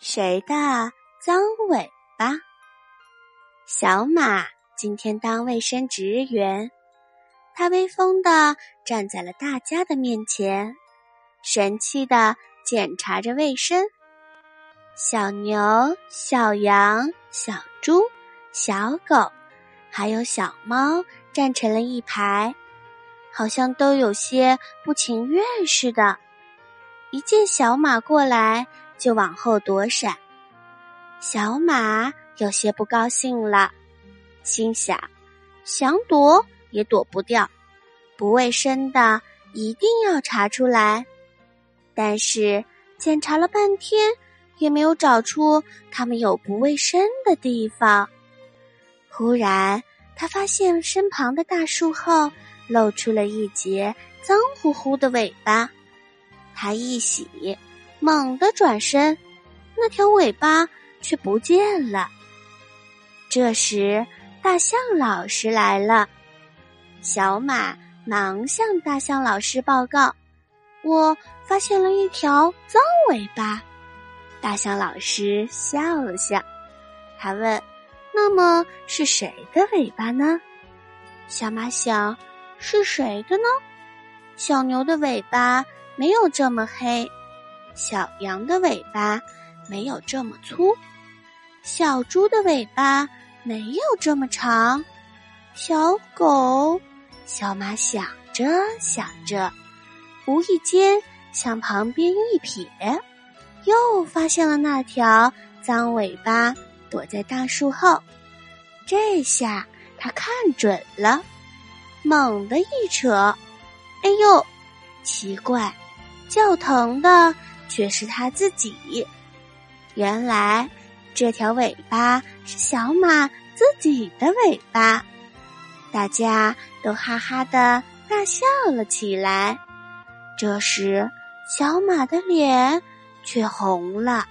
谁的脏尾巴？小马今天当卫生职员，他威风的站在了大家的面前，神气的检查着卫生。小牛、小羊、小猪、小狗，还有小猫站成了一排，好像都有些不情愿似的。一见小马过来。就往后躲闪，小马有些不高兴了，心想：想躲也躲不掉，不卫生的一定要查出来。但是检查了半天，也没有找出他们有不卫生的地方。忽然，他发现身旁的大树后露出了一截脏乎乎的尾巴，他一喜。猛地转身，那条尾巴却不见了。这时，大象老师来了，小马忙向大象老师报告：“我发现了一条脏尾巴。”大象老师笑了笑，他问：“那么是谁的尾巴呢？”小马想：“是谁的呢？”小牛的尾巴没有这么黑。小羊的尾巴没有这么粗，小猪的尾巴没有这么长，小狗、小马想着想着，无意间向旁边一瞥，又发现了那条脏尾巴躲在大树后。这下他看准了，猛地一扯，哎呦，奇怪，叫疼的。却是他自己。原来这条尾巴是小马自己的尾巴，大家都哈哈的大笑了起来。这时，小马的脸却红了。